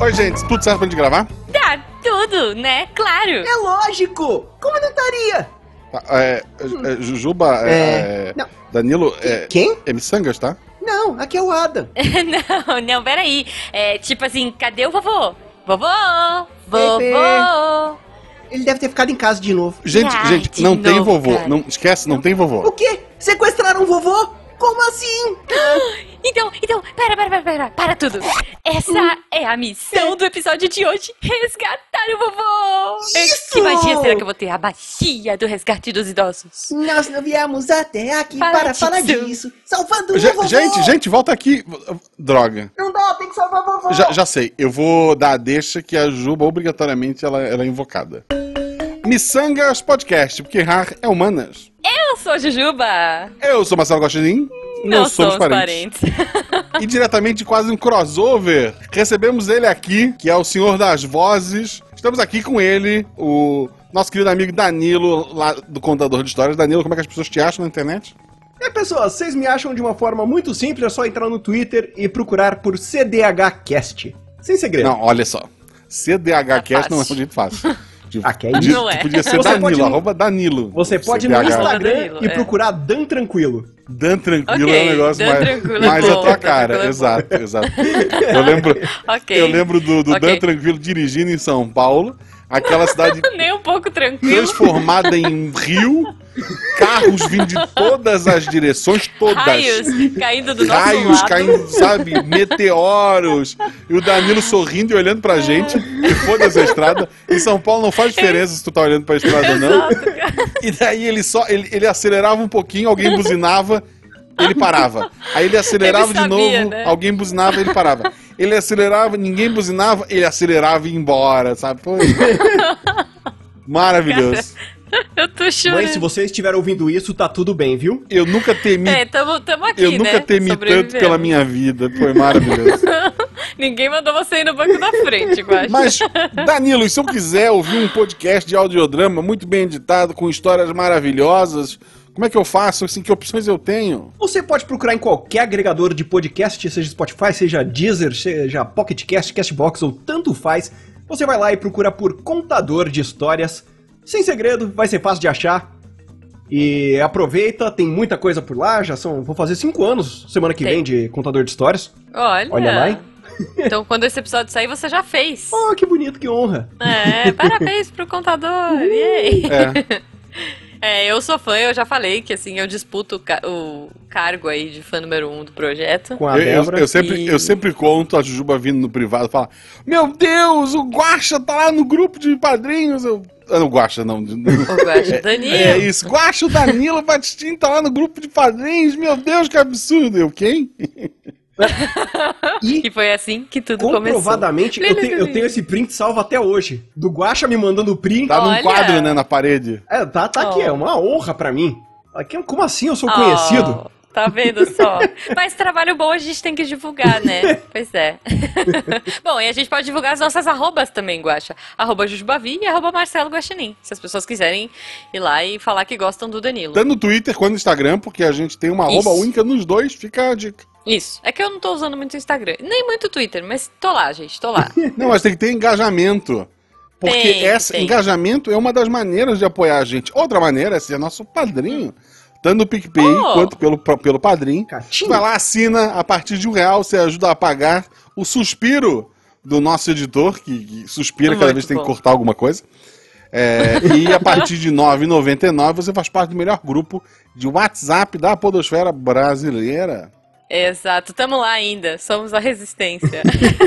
Oi, gente, tudo certo pra gente gravar? Tá tudo, né? Claro. É lógico! Como não estaria? Tá, É, é, Jujuba, é, É, é, não. Danilo, é, Quem? é Missangas, tá? Não, aqui é o Adam. não, não, peraí. É tipo assim, cadê o vovô? Vovô! Vovô! Ele deve ter ficado em casa de novo. Gente, Ai, gente, não tem novo, vovô. cara. Não, esquece, não tem O vovô. quê? Sequestraram o vovô? Como assim? Então, então, pera, pera, pera, pera, para tudo. Essa é a missão do episódio de hoje: resgatar o vovô! Isso! Que magia será que eu vou ter? A magia do resgate dos idosos. Nós não viemos até aqui Fala para falar disso. Salvando o vovô. gente, gente, volta aqui. Droga. Não dá, tem que salvar o vovô. Já, já sei, eu vou dar a deixa que a Juba, obrigatoriamente, ela, ela é invocada. Missangas Podcast, porque rar é humanas. Eu sou a Jujuba. Eu sou Marcelo Gostinin. Não nós somos somos parentes. parentes. E diretamente de quase um crossover, recebemos ele aqui, que é o senhor das vozes. Estamos aqui com ele, o nosso querido amigo Danilo, lá do Contador de Histórias. Danilo, como é que as pessoas te acham na internet? E pessoas, vocês me acham de uma forma muito simples, é só entrar no Twitter e procurar por CDHcast. Sem segredo. Não, olha só. CDHcast não é um jeito fácil. Tipo, Ah, que é isso? podia- Não é. Podia ser Você Danilo, pode- arroba Danilo. Você pode ir no. Instagram Danilo, e é. procurar Dan Tranquilo. Dan Tranquilo Ok, é um negócio Dan mais, Tranquilo é mais a bom, tua Dan cara. É bom. exato, exato. Eu lembro, ok. eu lembro do, do Ok. Dan Tranquilo dirigindo em São Paulo, aquela cidade Nem um pouco tranquilo. transformada em rio, carros vindo de todas as direções, todas. Raios caindo do nosso Raios lado. caindo, sabe? Meteoros. E o Danilo sorrindo e olhando pra gente. E foda-se a estrada. Em São Paulo não faz diferença se tu tá olhando pra estrada ou não. Cara. E daí ele só. Ele, ele acelerava um pouquinho, alguém buzinava, ele parava. Aí ele acelerava Ele de sabia, novo, né? alguém buzinava, ele parava. Ele acelerava, ninguém buzinava, ele acelerava e ia embora, sabe? Pô, Maravilhoso. Eu tô chorando. Mãe, se você estiver ouvindo isso, tá tudo bem, viu? Eu nunca temi. É, tamo, tamo aqui, eu né? nunca temi tanto pela minha vida. Foi maravilhoso. Ninguém mandou você ir no banco da frente, eu acho. Mas, Danilo, e se eu quiser ouvir um podcast de audiodrama muito bem editado, com histórias maravilhosas, como é que eu faço? Assim, que opções eu tenho? Você pode procurar em qualquer agregador de podcast, seja Spotify, seja Deezer, seja Pocket Cast, Castbox ou tanto faz. Você vai lá e procura por Contador de Histórias. Sem segredo, vai ser fácil de achar. E aproveita, tem muita coisa por lá. Já são, vou fazer cinco anos semana que Tem. vem de Contador de Histórias. Olha. Olha lá, hein? Então, quando esse episódio sair, você já fez. Oh, que bonito, que honra. É, parabéns pro contador. Yay. É. É, eu sou fã, eu já falei que assim, eu disputo o, ca- o cargo aí de fã número um do projeto. Com a Eu, eu- eu sempre, e- eu sempre conto a Jujuba vindo no privado e fala: Meu Deus, o Guaxa tá lá no grupo de padrinhos. Eu, ah, não, Guaxa não. O Guaxa Danilo. É isso, Guaxa, o Danilo Batistin tá lá no grupo de padrinhos. Meu Deus, que absurdo. Eu, quem? E E foi assim que tudo começou. comprovadamente, eu, te- eu tenho esse print salvo até hoje. Do Guaxa me mandando o print. Tá num Olha. quadro, né, na parede. É, tá, tá aqui, Oh. é uma honra pra mim. Aqui, como assim eu sou Oh, conhecido? Tá vendo só? Mas trabalho bom a gente tem que divulgar, né? Pois é. bom, e a gente pode divulgar as nossas arrobas também, Guaxa. Arroba Jujubavi e arroba Marcelo Guaxinim. Se as pessoas quiserem ir lá e falar que gostam do Danilo. Tanto no Twitter quanto no Instagram, porque a gente tem uma arroba Isso. única nos dois, fica a dica. Isso. É que eu não tô usando muito o Instagram. Nem muito o Twitter, mas tô lá, gente. Tô lá. Não, mas tem que ter engajamento. Porque Tem, esse tem. engajamento é uma das maneiras de apoiar a gente. Outra maneira é ser nosso padrinho. Tanto no PicPay Oh. quanto pelo, pelo padrinho. Catinho. Vai lá, assina, a partir de um real você ajuda a pagar o suspiro do nosso editor, que, que suspira cada Muito vez que tem que cortar alguma coisa. É, e a partir de R$ 9,99 você faz parte do melhor grupo de WhatsApp da Podosfera Brasileira. Exato, tamo lá ainda, somos a resistência.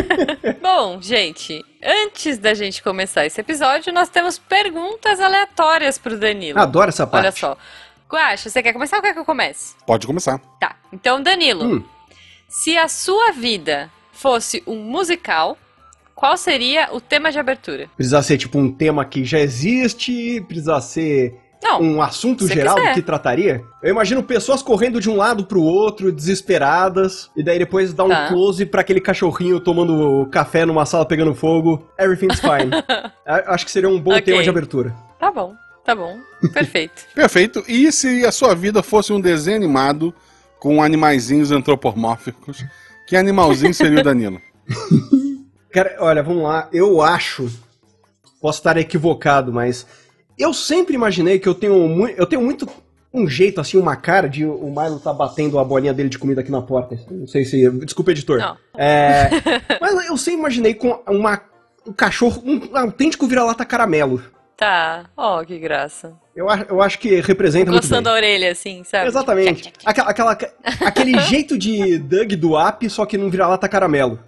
Bom, gente, antes da gente começar esse episódio, nós temos perguntas aleatórias pro Danilo. Adoro essa parte. Olha só. Guaxa, você quer começar ou quer que eu comece? Pode começar. Tá, então Danilo, Hum. se a sua vida fosse um musical, qual seria o tema de abertura? Precisa ser tipo um tema que já existe, precisa ser Não, um assunto geral quiser. do que trataria. Eu imagino pessoas correndo de um lado pro outro, desesperadas, e daí depois dá um Tá. close pra aquele cachorrinho tomando café numa sala pegando fogo. Everything's fine. Acho que seria um bom Ok. tema de abertura. tá bom, tá bom, perfeito. Perfeito. E se a sua vida fosse um desenho animado, com animaizinhos antropomórficos. Que animalzinho seria o Danilo? Cara, olha, vamos lá. Eu acho. Posso estar equivocado, mas. Eu sempre imaginei que eu tenho muito. Eu tenho muito um jeito, assim, uma cara de o Milo tá batendo a bolinha dele de comida aqui na porta. Não sei se. Desculpa, editor. Não. É, mas eu sempre imaginei com uma, um cachorro, um autêntico vira-lata caramelo. Tá. Ó, que graça. Eu, eu acho que representa muito Gostando bem. da orelha, assim, sabe? Exatamente. Aquela, aquela- aquele jeito de Doug do App, só que não vira-lata caramelo.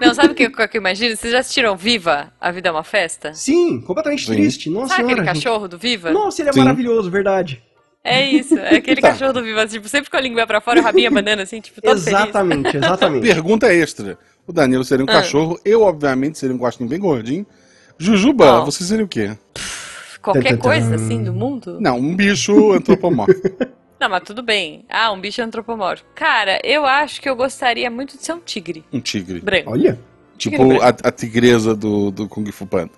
Não, sabe o que, o que eu imagino? Vocês já assistiram Viva? A Vida é uma Festa? Sim, completamente Sim. triste. Nossa Sabe senhora. aquele gente. cachorro do Viva? Nossa, ele é Sim. maravilhoso, verdade. É isso, é aquele Tá. cachorro do Viva, tipo, sempre com a língua pra fora, o rabinho abanando, assim, tipo, todo feliz. exatamente, exatamente. Pergunta extra. O Danilo seria um Ah. cachorro, eu, obviamente, seria um gostinho bem gordinho. Jujuba, Ó. você seria o quê? Qualquer coisa, assim, do mundo? Não, um bicho antropomórfico. Não, mas tudo bem. Ah, um bicho antropomórfico. Cara, eu acho que eu gostaria muito de ser um tigre Um tigre. branco. Olha. Tipo branco. a, a tigresa do, do Kung Fu Panda.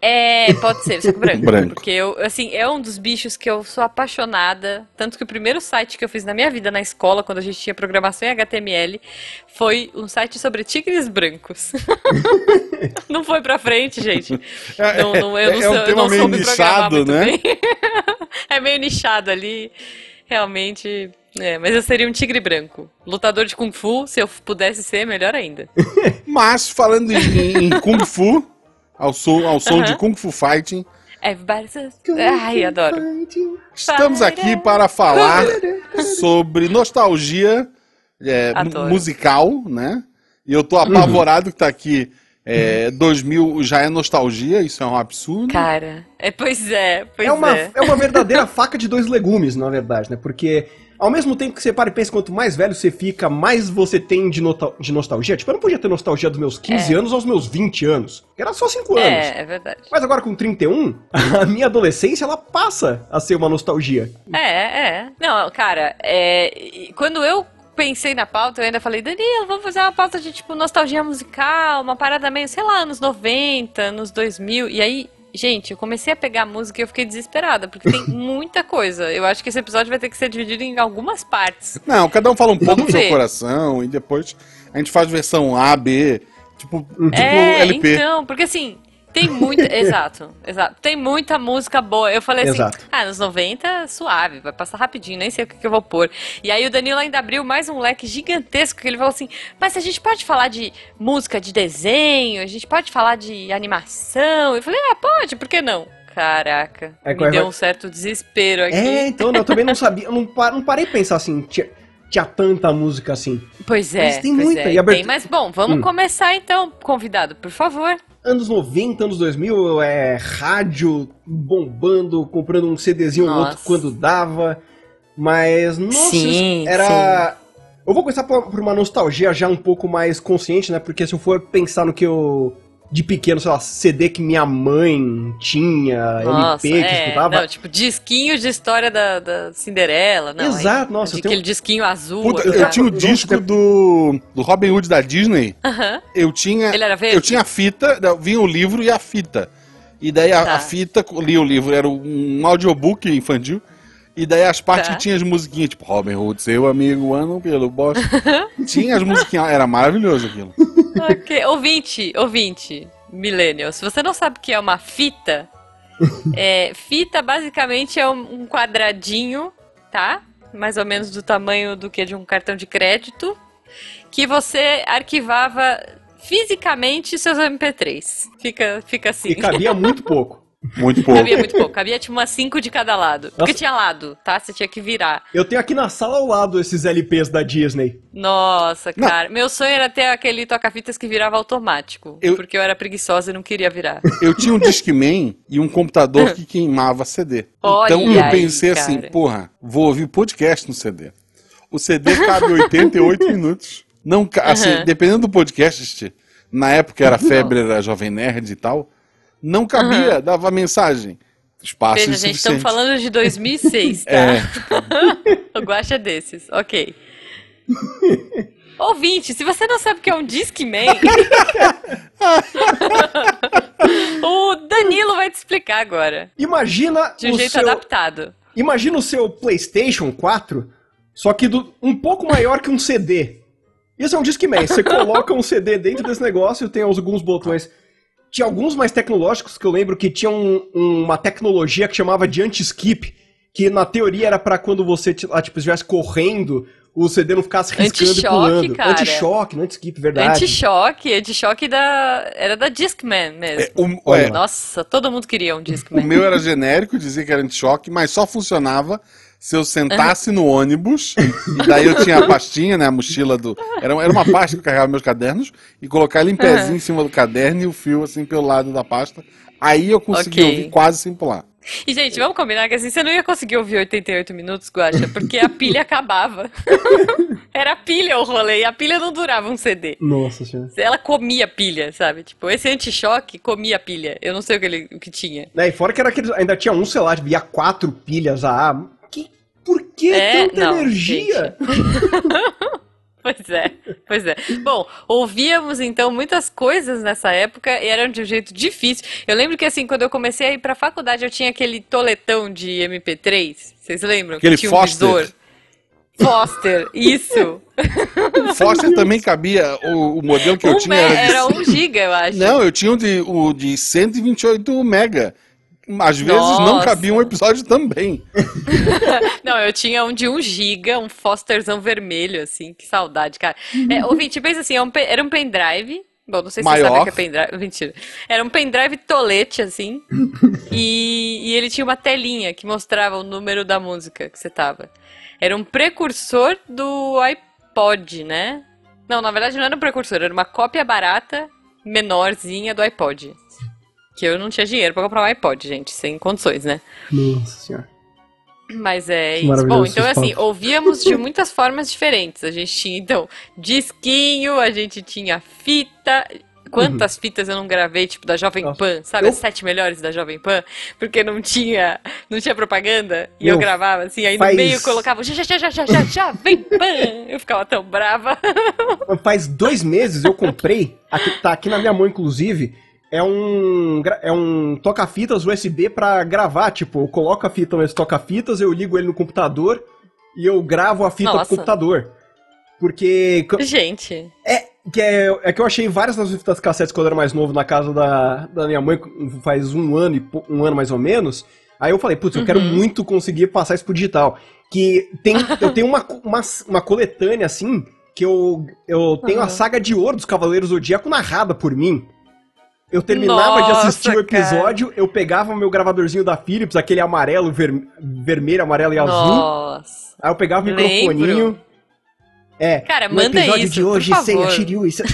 É, pode ser, só que branco. Branco. Porque eu, assim, é um dos bichos que eu sou apaixonada. Tanto que o primeiro site que eu fiz na minha vida na escola, quando a gente tinha programação em HTML, foi um site sobre tigres brancos. não foi pra frente, gente. Não, não, eu não, É- é sou, um eu tema não meio soube nichado, muito né? bem. é meio nichado ali. Realmente. É, mas eu seria um tigre branco. Lutador de Kung Fu, se eu pudesse ser, melhor ainda. Mas, falando em, em Kung Fu, ao som, ao som de. Kung Fu Fighting, Everybody says... Ai, adoro. estamos aqui para falar sobre nostalgia é, musical, né? E eu tô apavorado que tá aqui. É, 2000 já é nostalgia, isso é um absurdo. Cara, é, pois é, pois É uma, é. é uma verdadeira faca de dois legumes, na verdade, né? Porque ao mesmo tempo que você para e pensa, quanto mais velho você fica, mais você tem de, de nostalgia. Tipo, eu não podia ter nostalgia dos meus 15 anos aos meus 20 anos. Era só 5 anos. É, é verdade. Mas agora com 31, a minha adolescência, ela passa a ser uma nostalgia. É, é. Não, cara, é, quando eu pensei na pauta, eu ainda falei, Danilo, vamos fazer uma pauta de, tipo, nostalgia musical, uma parada meio, sei lá, anos 90, anos 2000. E aí, gente, eu comecei a pegar a música e eu fiquei desesperada, porque tem muita coisa. Eu acho que esse episódio vai ter que ser dividido em algumas partes. Não, cada um fala um pouco do seu coração e depois a gente faz versão A, B, tipo, tipo é, LP. então, porque assim, tem muita. exato, exato. Tem muita música boa. Eu falei assim, Exato. ah, nos 90, suave, vai passar rapidinho, nem sei o que, que eu vou pôr. E aí o Danilo ainda abriu mais um leque gigantesco que ele falou assim: mas a gente pode falar de música de desenho, a gente pode falar de animação. Eu falei, ah, pode, por que não? Caraca, É, me vai- deu vai- um certo desespero aqui. É, então, eu também não sabia, eu não, não parei pra pensar assim, tinha, tinha tanta música assim. Pois é, Mas tem muita, é, e abertura- tem, mas bom, vamos Hum. começar então, convidado, por favor. Anos 90, anos 2000, é rádio bombando, comprando um CDzinho ou outro quando dava. Mas, nossa, Sim, era. Eu vou começar por, por uma nostalgia já um pouco mais consciente, né? Porque se eu for pensar no que eu. De pequeno, sei lá, CD que minha mãe tinha, Nossa, LP que é, escutava. não, tipo, disquinho de história da, da Cinderela, não. Exato, aí, nossa, de eu tenho- aquele disquinho azul. Puta, assim, eu tinha o disco eu- do, do Robin Hood da Disney. Aham. Eu tinha. Ele era verde? Eu tinha a fita, vinha o livro e a fita. E daí a, Tá. a fita, li o livro, era um audiobook infantil. E daí as partes Tá. que tinha as musiquinhas, tipo, Robin Hood, seu amigo, ano pelo bosque. tinha as musiquinhas, era maravilhoso aquilo. Ok, ouvinte, ouvinte, millennial, se você não sabe o que é uma fita, é, fita basicamente é um, quadradinho, tá? Mais ou menos do tamanho do que de um cartão de crédito, que você arquivava fisicamente seus MP3. Fica, fica assim. E cabia muito pouco. Muito pouco. Cabia muito pouco, cabia tipo umas 5 de cada lado. Porque Nossa. tinha lado, tá? Você tinha que virar. Eu tenho aqui na sala ao lado esses LPs da Disney. Nossa, Não. cara. Meu sonho era ter aquele toca-fitas que virava automático. Eu- Porque eu era preguiçosa e não queria virar. Eu tinha um Discman e um computador que queimava CD. Olha então eu aí, pensei cara. assim, porra, vou ouvir podcast no CD. O CD cabe 88 minutos. Não, assim, Aham. dependendo do podcast, na época era febre, era Jovem Nerd e tal, não cabia, dava mensagem. Espaço Veja, gente, estamos falando de 2006, tá? É. o Guaxa é desses, ok. Ouvinte, se você não sabe o que é um Discman, o Danilo vai te explicar agora. Imagina De um o jeito seu... adaptado. Imagina o seu PlayStation 4 só que do- um pouco maior que um CD. Isso é um Discman. Você coloca um CD dentro desse negócio e tem alguns botões. Tinha alguns mais tecnológicos que eu lembro que tinham um- uma tecnologia que chamava de anti-skip, que na teoria era pra quando você lá, tipo, estivesse correndo, o CD não ficasse riscando e Anti-choque, pulando. cara. Anti-choque, não anti-skip, verdade. Anti-choque, anti-choque da... era da Discman mesmo. É, o, Olha é. Nossa, todo mundo queria um o Discman. meu era genérico, dizia que era anti-choque, mas só funcionava se eu sentasse no ônibus, e daí eu tinha a pastinha, né, a mochila do... Era, era uma pasta que eu carregava meus cadernos, e colocar ele em pezinho em cima do caderno e o fio assim pelo lado da pasta. Aí eu conseguia Ok. ouvir quase sem pular. E, gente, vamos combinar que assim, você não ia conseguir ouvir 88 minutos, Guacha, porque a pilha acabava. Era pilha o rolê, e a pilha não durava um CD. Nossa senhora. Ela comia pilha, sabe? Tipo, esse anti-choque comia pilha. Eu não sei o que, ele, o que tinha. Né, e fora que era aqueles, ainda tinha um, sei lá, via quatro pilhas a Por que É, tanta não, energia? Pois é, pois é. Bom, ouvíamos então muitas coisas nessa época e eram de um jeito difícil. Eu lembro que assim, quando eu comecei a ir pra faculdade, eu tinha aquele toletão de MP3. Vocês lembram? Aquele que tinha Foster. um. Foster, isso. O Foster também cabia, o, o modelo que eu Um tinha me- era de... era um giga, eu acho. Não, eu tinha o de, o de 128 mega. Às vezes não Nossa. cabia um episódio também. Não, eu tinha um de 1 giga, um Fosterzão vermelho, assim, que saudade, cara. É, ouvinte, pensa assim, é um era um pendrive. Bom, não sei se você Maior. sabe o que é pendrive. Mentira. Era um pendrive tolete, assim. e, e ele tinha uma telinha que mostrava o número da música que você tava. Era um precursor do iPod, né? Não, na verdade não era um precursor, era uma cópia barata, menorzinha do iPod. Que eu não tinha dinheiro pra comprar um iPod, gente, sem condições, né? Nossa senhora. Mas é isso. Bom, então assim, ouvíamos de muitas formas diferentes. A gente tinha, então, disquinho, a gente tinha fita. Quantas fitas eu não gravei, tipo, da Jovem Uhum. Nossa. Pan, sabe? Eu- As sete melhores da Jovem Pan, porque não tinha, não tinha propaganda. E eu Meu, gravava assim, aí faz- no meio colocava já, já, já, já, já, já, Jovem Pan. Eu ficava tão brava. Faz dois meses eu comprei, aqui, tá aqui na minha mão inclusive, é um, é um toca-fitas USB pra gravar, tipo, eu coloco a fita nesse toca-fitas, eu ligo ele no computador e eu gravo a fita Nossa. pro computador. Porque Gente, que é, é que eu achei várias das fitas cassetes quando eu era mais novo na casa da, da minha mãe, faz um ano e um ano mais ou menos. Aí eu falei, putz, eu quero Uhum. muito conseguir passar isso pro digital. Que tem, eu tenho uma, uma, uma coletânea assim, que eu, eu tenho a Aham. saga de ouro dos Cavaleiros do Zodíaco narrada por mim. Eu terminava de Nossa, assistir o episódio, eu pegava o meu gravadorzinho da Philips, aquele amarelo, ver- vermelho, amarelo e azul. nossa. Aí eu pegava o Lembro. microfoninho. É, Cara, no manda episódio isso, de por hoje, Seiya favor. Shiryu. Isso...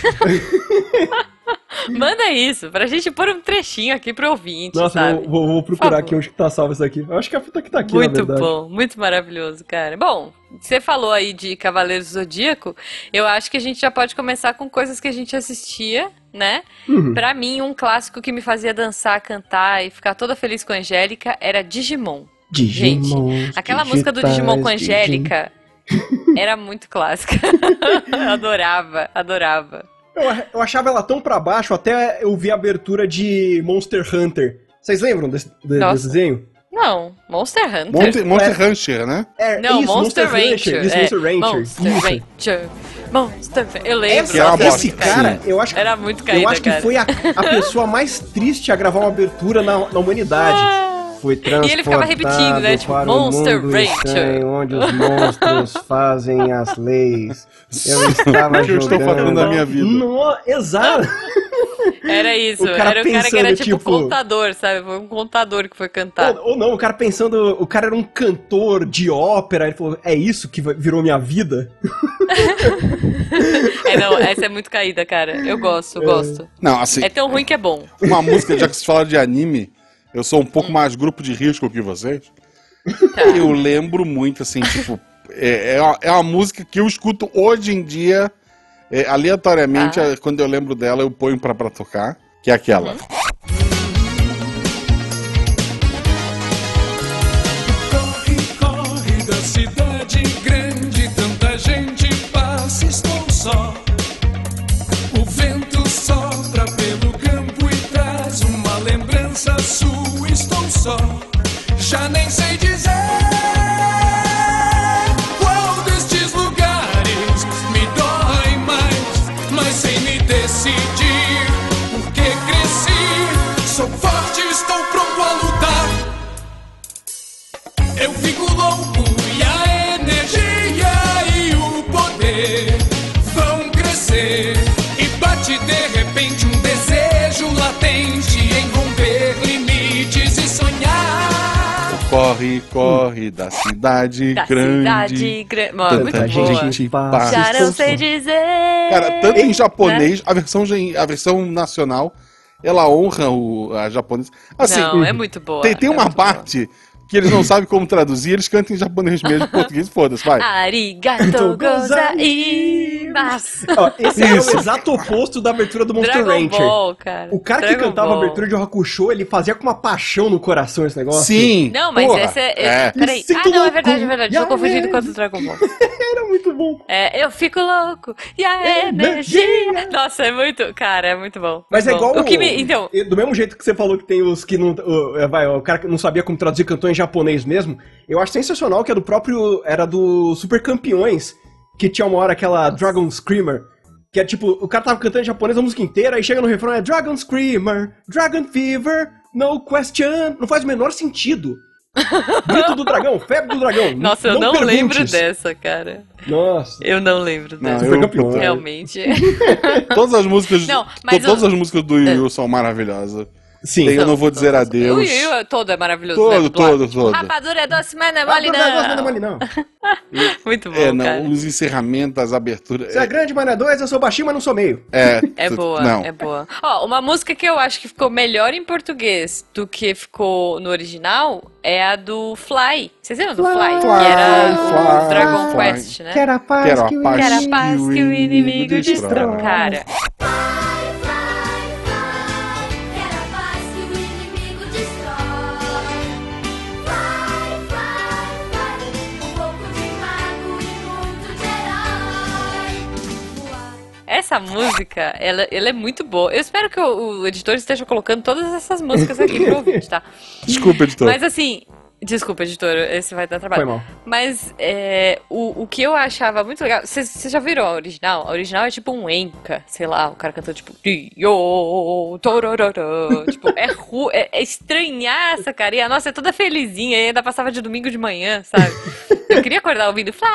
Manda isso, pra gente pôr um trechinho aqui pro ouvinte, Nossa, vou, vou- procurar aqui onde que tá salvo isso aqui. Eu acho que a fita que tá aqui, Muito bom, muito maravilhoso, cara. Bom, você falou aí de Cavaleiros do Zodíaco, eu acho que a gente já pode começar com coisas que a gente assistia, né? Uhum. Pra mim, um clássico que me fazia dançar, cantar e ficar toda feliz com a Angélica era Digimon. Digimon. Aquela música do Digimon com a Angélica era muito clássica. adorava, adorava. Eu, eu achava ela tão pra baixo até eu vi a abertura de Monster Hunter. Vocês lembram desse, de- desse desenho? Não, Monster Hunter. Monster, Monster Rancher, né? É, Não, isso, Monster, Rancher. Isso, é. Monster Rancher. Monster isso. Ranger. Monster. Eu lembro. Essa- é esse cara, eu acho que, Era muito caída, eu acho que cara. foi a, a pessoa mais triste a gravar uma abertura na, na humanidade. Foi E ele ficava repetindo, né? transportado Tipo, Monster Rancher. onde os monstros fazem as leis. Eu estava O que eu estou jogando... fazendo na minha vida? No, exato. Era isso. O cara era o cara que era pensando, tipo, tipo- contador, sabe? Foi um contador que foi cantar. Ou, ou não, o cara pensando, o cara era um cantor de ópera, ele falou, é isso que virou minha vida? É, não, essa é muito caída, cara. Eu gosto, eu gosto. Não, assim, É tão ruim que é bom. uma música, já que se fala de anime, eu sou um pouco mais grupo de risco que vocês. Tá. Eu lembro muito, assim, tipo, é, é, uma, é uma música que eu escuto hoje em dia, é, aleatoriamente, Ah. é, quando eu lembro dela, eu ponho pra, pra tocar, que é aquela. Corre, Corre, corre da cidade Da grande. cidade grande. Tanta gente passa. Já não sei dizer. Cara, tanto em japonês, Né? a versão, a versão nacional, ela honra o, a japonesa. Assim, não, é muito boa. tem, tem é uma muito boa. Que eles não sabem como traduzir, eles cantam em japonês mesmo, em português, foda-se, vai. Arigato gozaimasu. Ó, esse é o exato oposto da abertura do Monster Dragon Rancher. Ball, cara. O cara que Dragon cantava Ball. a abertura de Hakusho, ele fazia com uma paixão no coração esse negócio. Sim! Não, mas porra, esse é. é. Peraí. Ah, não, é verdade, é verdade. Tô confundindo com o Dragon Ball. Era muito bom. É, eu fico louco. E a energia. Nossa, é muito. Cara, é muito bom. Mas é muito bom. igual. O que me. Então. Do mesmo jeito que você falou que tem os que não. o- é, vai, o cara que não sabia como traduzir cantor em japonês mesmo. Eu acho sensacional que é do próprio. Era do Super Campeões. Que tinha uma hora aquela Dragon Screamer. Que é tipo, o cara tava cantando em japonês a música inteira, aí chega no refrão, é Dragon Screamer, Dragon Fever, no question. Não faz o menor sentido. Grito do dragão, febre do dragão. Nossa, eu não, perguntes. lembro dessa, cara. Nossa. Eu não lembro Não, dessa. eu, campeão. puta, Realmente. Todas as músicas. Não, mas to- todas eu- as músicas do Yu Yu são maravilhosas. Sim. Tem Eu Não Vou Dizer Adeus. O Yu Yu todo é maravilhoso. Todo, né, todo, todo. Rapadura é doce, mas não é mole, não, não, não, não, não. mole, não. Muito bom, É, não, cara. os encerramentos, as aberturas. Você é grande, mas não é dois, eu sou baixinho, mas não sou meio. É, É boa, Não. é boa. Ó, uma música que eu acho que ficou melhor em português do que ficou no original é a do Fly. Vocês lembram do Fly? Fly, que era Fly, o Dragon Fly. Quest, né? Quero a paz Quero a que o paz. Que era a paz que o inimigo destrói. Cara, essa música, ela, ela é muito boa. Eu espero que o, o editor esteja colocando todas essas músicas aqui pro ouvinte, tá? Desculpa, editor. Mas assim, desculpa, editor, esse vai dar trabalho. Foi mal. Mas é, o, o que eu achava muito legal. Vocês já viram a original? A original é tipo um enca, sei lá, o cara cantando tipo. Tipo, é, ru, é, é estranhaça, cara. E a nossa é toda felizinha, e ainda passava de domingo de manhã, sabe? Eu queria acordar ouvindo fly,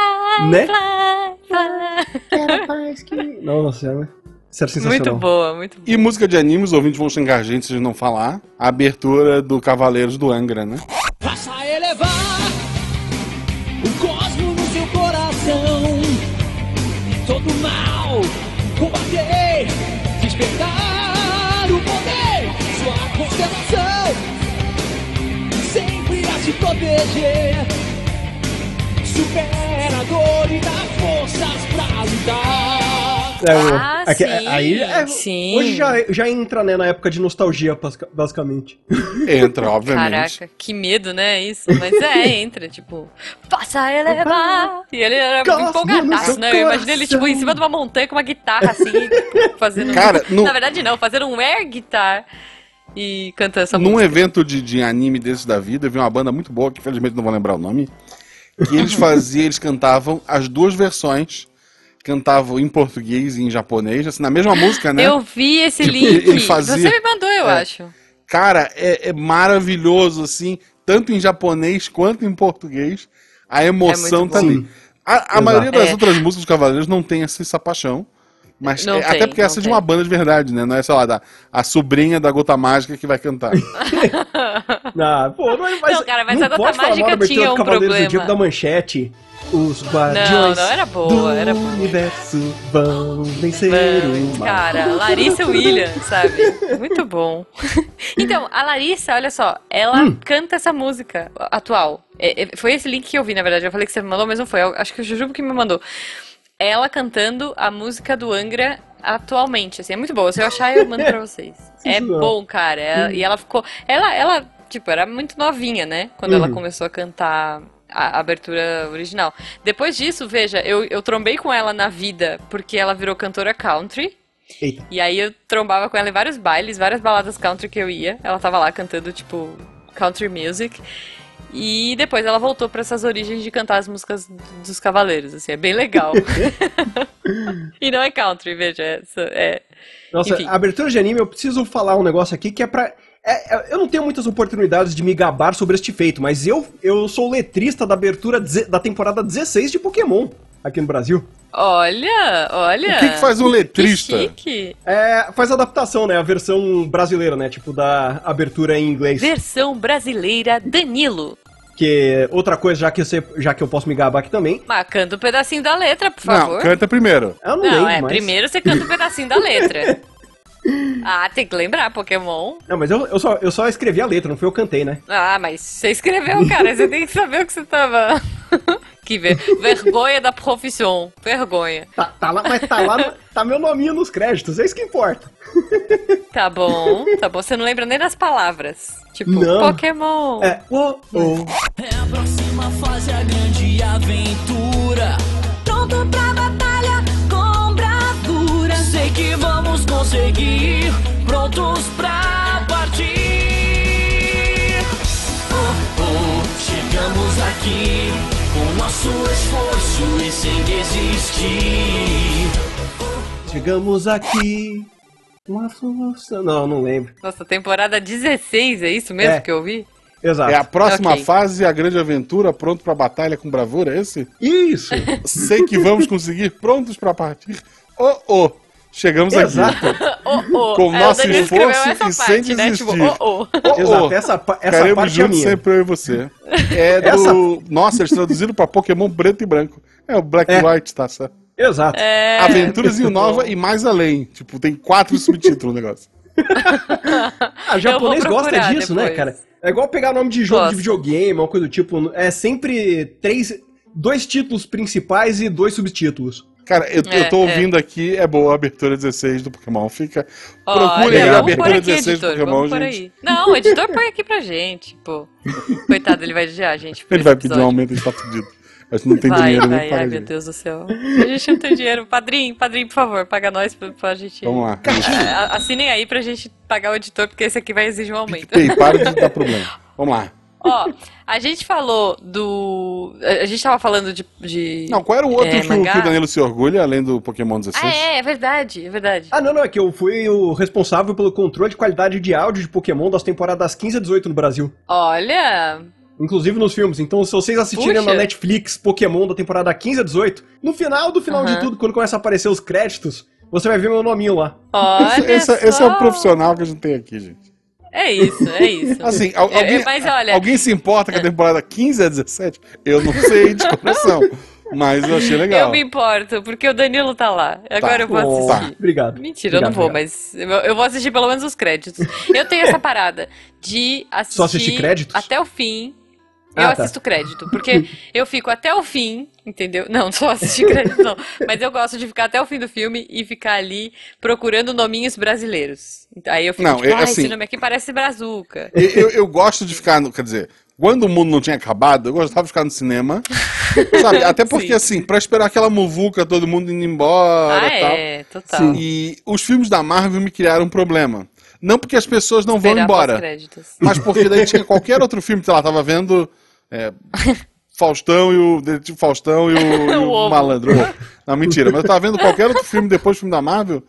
Né? fly, fly. Quero que... Nossa, é- isso era sensacional. Muito boa, muito boa. E música de anime, os ouvintes vão xingar a gente se a gente não falar. A abertura do Cavaleiros do Angra, né? Faça proteger. Supera a dor e dá forças pra lutar. É, Ah, aqui- sim, aí, é, sim. Hoje já, já entra né, na época de nostalgia, basicamente. Entra, obviamente. Caraca, que medo, né? Isso. Mas é, entra, tipo, faça elevar. E ele era Cosmo empolgadaço, né? Eu imaginei ele, tipo, em cima de uma montanha com uma guitarra, assim, fazendo. Cara, no- Na verdade, não, fazendo um air guitar e cantando essa Num música. evento de, de anime desses da vida, eu vi uma banda muito boa, que infelizmente não vou lembrar o nome, que eles faziam, eles cantavam as duas versões, cantavam em português e em japonês, assim, na mesma música, né? Eu vi esse Tipo, link. ele fazia- Você me mandou, eu É. acho. Cara, é, é maravilhoso, assim, tanto em japonês quanto em português. A emoção É tá bom. ali. A, a maioria das É. outras músicas dos Cavaleiros não tem essa, essa paixão. Mas Não é- tem, até porque essa é não de uma banda de verdade, né? Não é, sei lá, da, a sobrinha da Gota Mágica que vai cantar. Ah, pô, não, mas, Não, cara, mas não a Gota Mágica abertura tinha um problema. do da Manchete. Os guardiões Não, não, era boa, do era boa. universo vão vencer o mal. Cara, Larissa Williams, sabe? Muito bom. Então, a Larissa, olha só, ela Hum. canta essa música atual. É, é, foi esse link que eu vi, na verdade. Eu falei que você me mandou, mas não foi. Eu acho que o Jujubo que me mandou. Ela cantando a música do Angra atualmente, assim, é muito boa. Se eu achar, eu mando pra vocês. É bom, cara. É- E ela ficou. Ela, ela, tipo, era muito novinha, né? Quando ela Uhum. começou a cantar a abertura original. Depois disso, veja, eu, eu trombei com ela na vida porque ela virou cantora country. Eita. E aí eu trombava com ela em vários bailes, várias baladas country que eu ia. Ela tava lá cantando, tipo, country music. E depois ela voltou pra essas origens de cantar as músicas dos cavaleiros, assim, é bem legal. e não é country, veja, essa é. Nossa, Enfim. abertura de anime, eu preciso falar um negócio aqui que é pra. é- é- eu não tenho muitas oportunidades de me gabar sobre este feito, mas eu, eu sou letrista da abertura da temporada 16 de Pokémon aqui no Brasil. Olha, olha. O que, que faz um Que letrista? chique. É, faz adaptação, né? A versão brasileira, né? Tipo, da abertura em inglês. Versão brasileira Danilo. Que outra coisa, já que, você, já que eu posso me gabar aqui também. Mas canta um pedacinho da letra, por Não, favor. canta primeiro. Eu não, Não, lembro, é, mas... primeiro você canta um pedacinho da letra. Ah, tem que lembrar, Pokémon. Não, mas eu, eu, só, eu só escrevi a letra, não foi eu cantei, né? Ah, mas você escreveu, cara, você tem que saber o que você tava. que ver... vergonha da profissão. Vergonha. Tá, tá lá, mas tá lá, tá meu nominho nos créditos, é isso que importa. Tá bom, tá bom. Você não lembra nem das palavras. Tipo, Não. Pokémon. É, oh, oh. É a próxima fase, a grande aventura. Conseguir, prontos pra partir. Oh, oh, chegamos aqui com nosso esforço e sem desistir. Chegamos aqui. Uma força. Não, não lembro. Nossa, temporada 16, é isso mesmo É. que eu vi? Exato. É a próxima Ok. fase, a grande aventura, pronto pra batalha com bravura, é esse? Isso! Sei que vamos conseguir, prontos pra partir. Oh, oh, chegamos Exato. aqui. Oh, oh. Com Aí nosso o Danilo escreveu esforço e sem parte, né? Tipo, desistir. oh, oh. Oh, Exato, essa, essa Queremos parte é minha. sempre eu e você. É do. Essa- Nossa, eles traduziram pra Pokémon preto e branco. É o Black É. and White, tá certo? Exato. É, Aventuras em Nova bom. e mais além. Tipo, tem quatro subtítulos no negócio. Ah, japonês gosta disso, né, depois. cara? É igual pegar nome de jogo Gosto. de videogame, uma coisa do tipo. É sempre três. Dois títulos principais e dois subtítulos. Cara, eu, É, eu tô é. ouvindo aqui, é boa a abertura 16 do Pokémon. Fica. Olha, Procurem a abertura aqui, 16 do editor, Pokémon, vamos por gente. Não, o editor põe aqui pra gente, pô. Coitado, ele vai odiar a gente. Ele vai pedir um episódio. aumento de tá fudido. Mas não tem vai, dinheiro nem vai, pra ai pagar meu. Deus do céu. A gente não tem dinheiro. Padrinho, padrinho, por favor, paga nós pra, pra gente. Vamos lá. A- Assinem aí pra gente pagar o editor, porque esse aqui vai exigir um aumento. Ei, para de dar problema. Vamos lá. Ó, a gente falou do. A gente tava falando de. de... Não, qual era o outro É, que, o, mangá? que o Danilo se orgulha, além do Pokémon 16? Ah, é, é verdade, é verdade. Ah, não, não, é que eu fui o responsável pelo controle de qualidade de áudio de Pokémon das temporadas 15 a 18 no Brasil. Olha, Inclusive nos filmes. Então, se vocês assistirem Puxa. na Netflix Pokémon da temporada 15 a 18, no final do final de Aham. tudo, quando começa a aparecer os créditos, você vai ver meu nominho lá. olha Esse, esse é só. o profissional que a gente tem aqui, gente. É isso, é isso. Assim, al- eu- alguém, mas olha, alguém se importa com a temporada 15 a 17? Eu não sei de coração, mas eu achei legal. eu me importo, porque o Danilo tá lá. Agora eu vou assistir. Obrigado. Mentira, eu não Obrigado, vou, obrigado. mas eu, eu vou assistir pelo menos os créditos. Eu tenho essa parada de assistir, Só assistir créditos? até o fim. Ah, eu tá. assisto crédito, porque eu fico até o fim, entendeu? Não, só assistir crédito não. Mas eu gosto de ficar até o fim do filme e ficar ali procurando nominhos brasileiros. Aí eu fico Não, tipo, é ah, assim- esse nome aqui parece Brazuca. Eu, eu- eu gosto de ficar, no, quer dizer, quando o mundo não tinha acabado, eu gostava de ficar no cinema, sabe? Até porque, Sim. assim, pra esperar aquela muvuca, todo mundo indo embora Ah, e tal. é, total. E os filmes da Marvel me criaram um problema. Não porque as pessoas não vão Esperar embora, pós-créditos. mas porque daí tinha qualquer outro filme, sei lá, tava vendo é, Faustão e o Detetive Faustão e o, e o. Malandro. Não, mentira, mas eu tava vendo qualquer outro filme depois do filme da Marvel,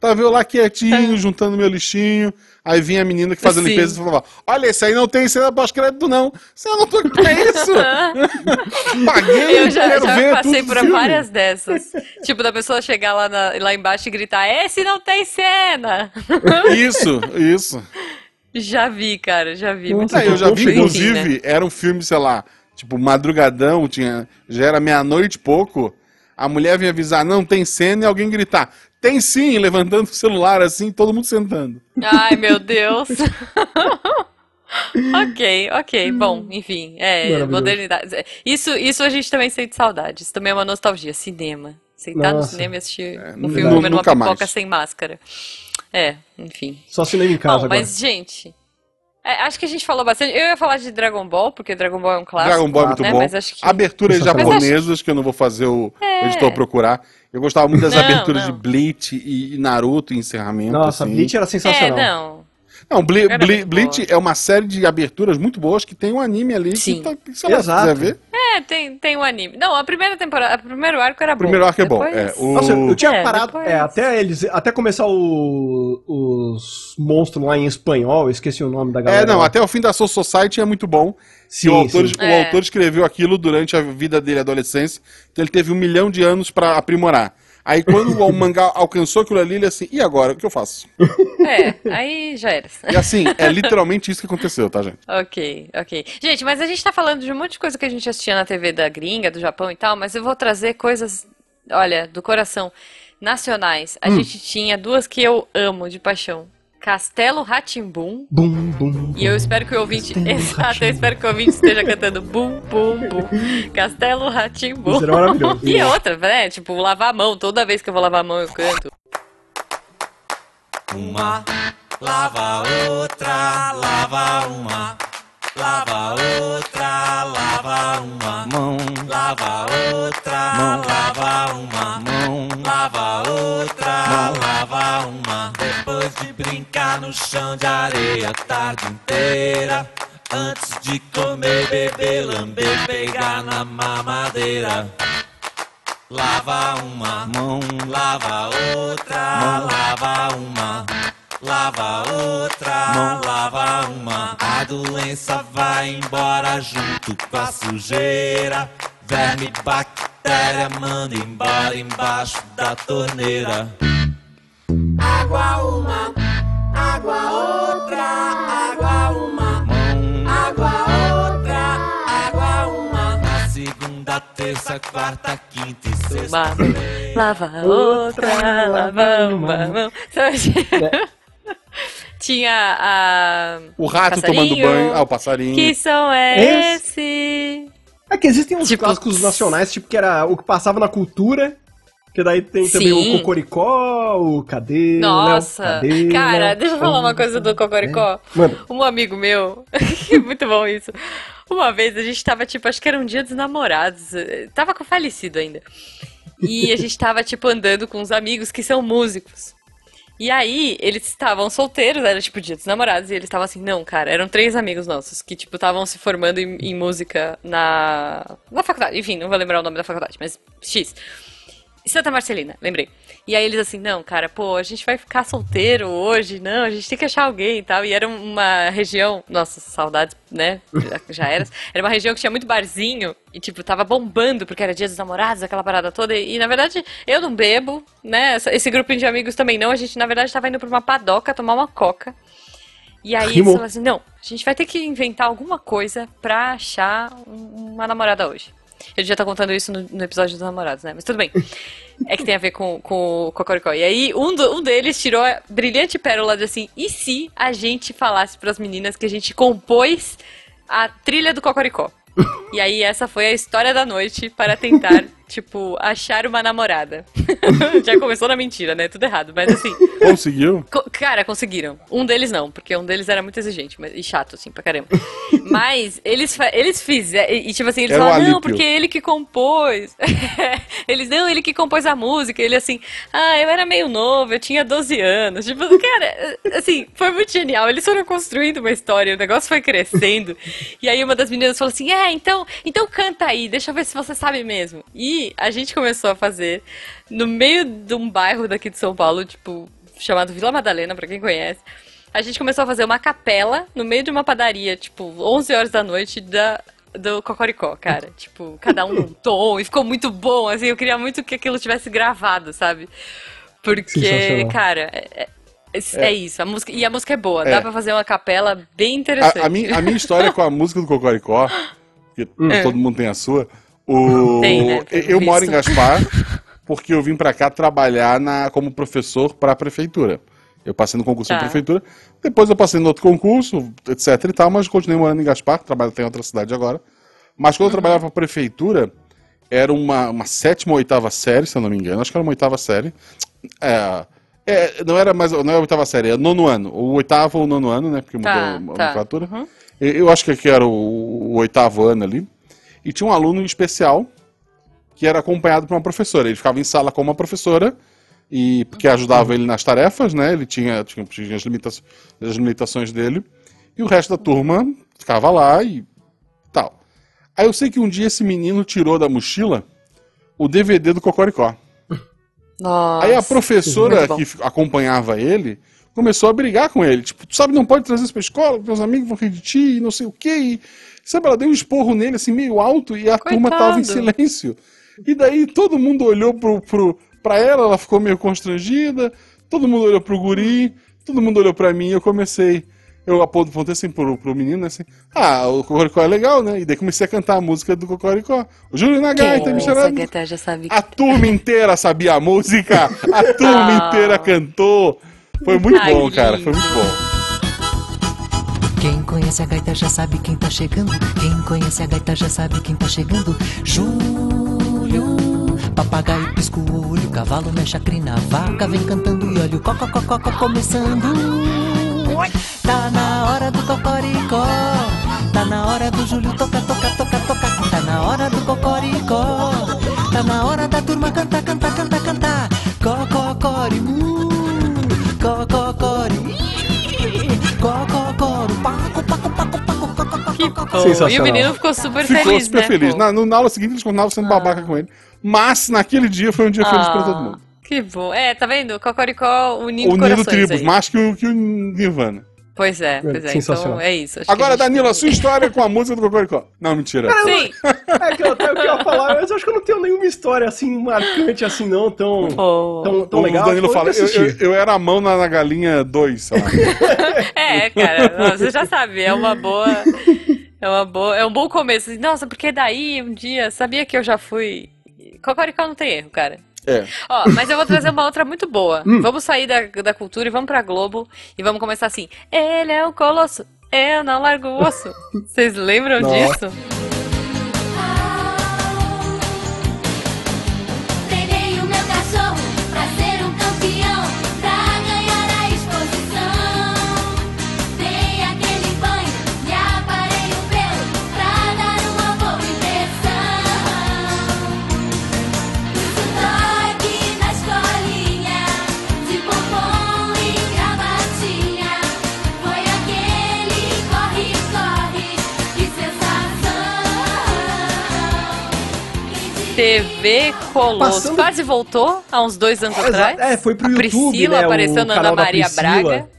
tava eu lá quietinho, juntando meu lixinho, aí vinha a menina que fazia Sim. limpeza e falava, olha, esse aí não tem cena pós-crédito não, você não tô aqui pra isso. Paguei, Eu já, quero já ver passei por várias dessas. tipo, da pessoa chegar lá, na- lá embaixo e gritar, esse não tem cena! Isso, isso. Já vi, cara, já vi. Muito É, eu já vi, Enfim, inclusive, né? era um filme, sei lá, tipo, madrugadão, tinha, já era meia-noite e pouco. A mulher vinha avisar, não tem cena, e alguém gritar, tem sim, levantando o celular assim, todo mundo sentando. Ai, meu Deus. ok, ok. Bom, enfim, é, modernidade. Isso, isso a gente também sente saudade. Isso também é uma nostalgia. Cinema. Sentar no Nossa. cinema e assistir um nu- filme comendo uma nunca pipoca mais. sem máscara. É, enfim. Só cinema em casa Bom, agora. mas, gente. é, acho que a gente falou bastante. Eu ia falar de Dragon Ball, porque Dragon Ball é um clássico. Dragon Ball é muito né? bom. Mas acho que. Aberturas japonesas, que eu não vou fazer o, É. editor procurar. Eu gostava muito das Não, aberturas não. de Bleach e, Naruto em encerramento. Nossa, assim. Bleach era É, sensacional. não. Não, Ble muito Bleach é uma série de aberturas muito boas que tem um anime ali Sim. que, tá, que sei lá, Exato. quiser ver. É, tem, tem um anime. Não, a primeira temporada, o primeiro arco era O bom. primeiro arco é bom. Depois- É, o... Nossa, eu, eu tinha É, parado. depois- é, até eles. Até começar o- os monstros lá em espanhol, eu esqueci o nome da galera. É, não, lá. até o fim da Soul Society é muito bom. Sim, o autor, sim. o É. autor escreveu aquilo durante a vida dele, adolescência. Então ele teve um milhão de anos pra aprimorar. Aí quando o mangá alcançou aquilo ali, ele assim, e agora? O que eu faço? É, aí já era. E assim, é literalmente isso que aconteceu, tá, gente? Ok, ok. Gente, mas a gente tá falando de um monte de coisa que a gente assistia na TV da gringa, do Japão e tal, mas eu vou trazer coisas, olha, do coração, nacionais. A gente tinha duas que eu amo de paixão. Castelo Ratimbum. Bum, bum. E eu espero que o ouvinte. Castelo Exato, eu espero que o ouvinte esteja cantando bum, bum, bum. Castelo Ratimbum. Isso era maravilhoso. E outra, né? Tipo, lavar a mão. Toda vez que eu vou lavar a mão, eu canto. Uma lava outra, lava uma. Lava outra, lava uma mão. Lava outra, lava uma mão. Lava outra, lava uma. Depois de brincar no chão de areia a tarde inteira. Antes de comer, beber, lamber, pegar na mamadeira. Lava uma mão, lava outra, lava uma. Lava outra, mão, lava uma. A doença vai embora junto com a sujeira. Verme, bactéria, manda embora embaixo da torneira. Água uma, terça, quarta, quinta e sexta. Uma lava outra, lava uma mão. Sabe? Tinha a. O rato tomando banho. Ah, o passarinho. Que som é esse? É que existem uns Tipo- clássicos nacionais, tipo, que era o que passava na cultura. Que daí tem também Sim. o Cocoricó, o Cadê? Nossa, Léo? Cadê? cara, Léo? deixa eu falar uma coisa do Cocoricó. Manda. Um amigo meu, muito bom isso. Uma vez a gente tava, tipo, acho que era um dia dos namorados. eh, Tava com falecido ainda. E a gente tava, tipo, andando com uns amigos que são músicos. E aí, eles estavam solteiros, era tipo dia dos namorados, e eles estavam assim, não, cara, eram três amigos nossos que, tipo, estavam se formando em, em música na, na faculdade. Enfim, não vou lembrar o nome da faculdade, mas X. Santa Marcelina, lembrei. E aí eles assim, não, cara, pô, a gente vai ficar solteiro hoje, não, a gente tem que achar alguém e tal. E era uma região, nossa, saudades, né? Já, já era. Era uma região que tinha muito barzinho e, tipo, tava bombando porque era dia dos namorados, aquela parada toda. E, na verdade, eu não bebo, né? Esse grupinho de amigos também não. A gente, na verdade, tava indo pra uma padoca tomar uma coca. E aí eles falaram assim, não, a gente vai ter que inventar alguma coisa pra achar um- uma namorada hoje. Eu já tá contando isso no, no episódio dos namorados, né? Mas tudo bem. É que tem a ver com, com o Cocoricó. E aí, um, do- um deles tirou a brilhante pérola de assim: e se a gente falasse pras meninas que a gente compôs a trilha do Cocoricó? E aí, essa foi a história da noite para tentar, tipo, achar uma namorada. já começou na mentira, né? Tudo errado, mas assim. Conseguiu? Co- Cara, conseguiram. Um deles não, porque um deles era muito exigente mas, e chato, assim, pra caramba. Mas eles, eles fizeram. E, tipo assim, eles Era falaram, não, porque ele que compôs. eles, não, ele que compôs a música. Ele assim, ah, eu era meio novo, eu tinha 12 anos. Tipo, cara, assim, foi muito genial. Eles foram construindo uma história, o negócio foi crescendo. e aí uma das meninas falou assim: é, então, então canta aí, deixa eu ver se você sabe mesmo. E a gente começou a fazer no meio de um bairro daqui de São Paulo, tipo, chamado Vila Madalena, pra quem conhece. A gente começou a fazer uma capela no meio de uma padaria, tipo, 11 horas da noite da, do Cocoricó, cara. Tipo, cada um num tom, e ficou muito bom, assim, eu queria muito que aquilo tivesse gravado, sabe? Porque, cara, é, é- é isso, a música, e a música é boa, É. dá pra fazer uma capela bem interessante. A, a minha, a minha história com a música do Cocoricó, que todo mundo tem a sua, o... Tem, né, eu moro em visto. Gaspar porque eu vim pra cá trabalhar na, como professor pra prefeitura. Eu passei no concurso Tá. da prefeitura, depois eu passei no outro concurso, etc e tal, mas continuei morando em Gaspar, trabalho até em outra cidade agora. Mas quando eu Uhum. trabalhava pra prefeitura, era uma, uma sétima ou oitava série, se eu não me engano, acho que era uma oitava série. É, é, não era mais, não era a oitava série, era nono ano, o oitavo ou nono ano, né, porque mudou Tá, a tá. nomenclatura. Eu eu acho que aqui era o, o oitavo ano ali. E tinha um aluno especial que era acompanhado por uma professora. Ele ficava em sala com uma professora e porque ajudava ele nas tarefas, né? Ele tinha, tinha, tinha as, limita as limitações dele. E o resto da turma ficava lá e tal. Aí eu sei que um dia esse menino tirou da mochila o DVD do Cocoricó. Nossa. Aí a professora que f- acompanhava ele começou a brigar com ele. Tipo, tu sabe, não pode trazer isso pra escola, meus amigos vão rir de ti, e não sei o quê. E, sabe, ela deu um esporro nele, assim, meio alto, e a turma tava em Coitado. silêncio. E daí todo mundo olhou pro, pro, pra ela, ela ficou meio constrangida, todo mundo olhou pro guri, todo mundo olhou pra mim, e eu comecei. Eu aponto apontei assim pro, pro menino, assim, ah, o Cocoricó é legal, né? E daí comecei a cantar a música do Cocoricó. O Júlio na gaita, me chorando. gaita já sabe A turma inteira sabia a música, a turma Ah. inteira cantou. Foi muito Ai, bom, cara, foi muito bom. Quem conhece a gaita já sabe quem tá chegando. Quem conhece a gaita já sabe quem tá chegando. Júlio, papagaio pisca o olho, cavalo mexe a crina, vaca vem cantando e olha o cocó, cocó, cocó começando. Tá na hora do cocoricó, tá na hora do Júlio toca, toca, toca, toca. Tá na hora do cocoricó, tá na hora da turma cantar, cantar, cantar, cantar. Cococori, E o menino ficou super Ficou feliz, super né? feliz. Na, no- na aula seguinte eles continuavam sendo babaca com ele. Mas naquele dia foi um dia feliz pra Ah, todo mundo. Que bom. É, tá vendo? Cocoricó unindo Unindo tribos, aí. mais que o, que o Nirvana. Pois é, pois é. sensacional. Então é isso. acho que Agora, Danilo, a sua história com a música do Cocoricó. Não, mentira. Sim. É que eu até eu queria falar, mas eu acho que eu não tenho nenhuma história assim marcante assim, não, tão, Pô. tão, tão o legal. Danilo Foi fala, eu, eu, eu era a mão na, na galinha 2, sei lá. É, cara, você já sabe, é uma boa. É uma boa. É um bom começo. Nossa, porque daí um dia, sabia que eu já fui. Cocoricó não tem erro, cara. É. Ó, mas eu vou trazer uma outra muito boa. Vamos sair da, da cultura e vamos pra Globo. E vamos começar assim. Ele é um colosso, eu não largo o osso. Vocês lembram disso? TV Colosso. Passando- Quase voltou há uns dois anos Exa- atrás. é, foi pro a YouTube, Priscila né, apareceu na Ana Maria. Braga.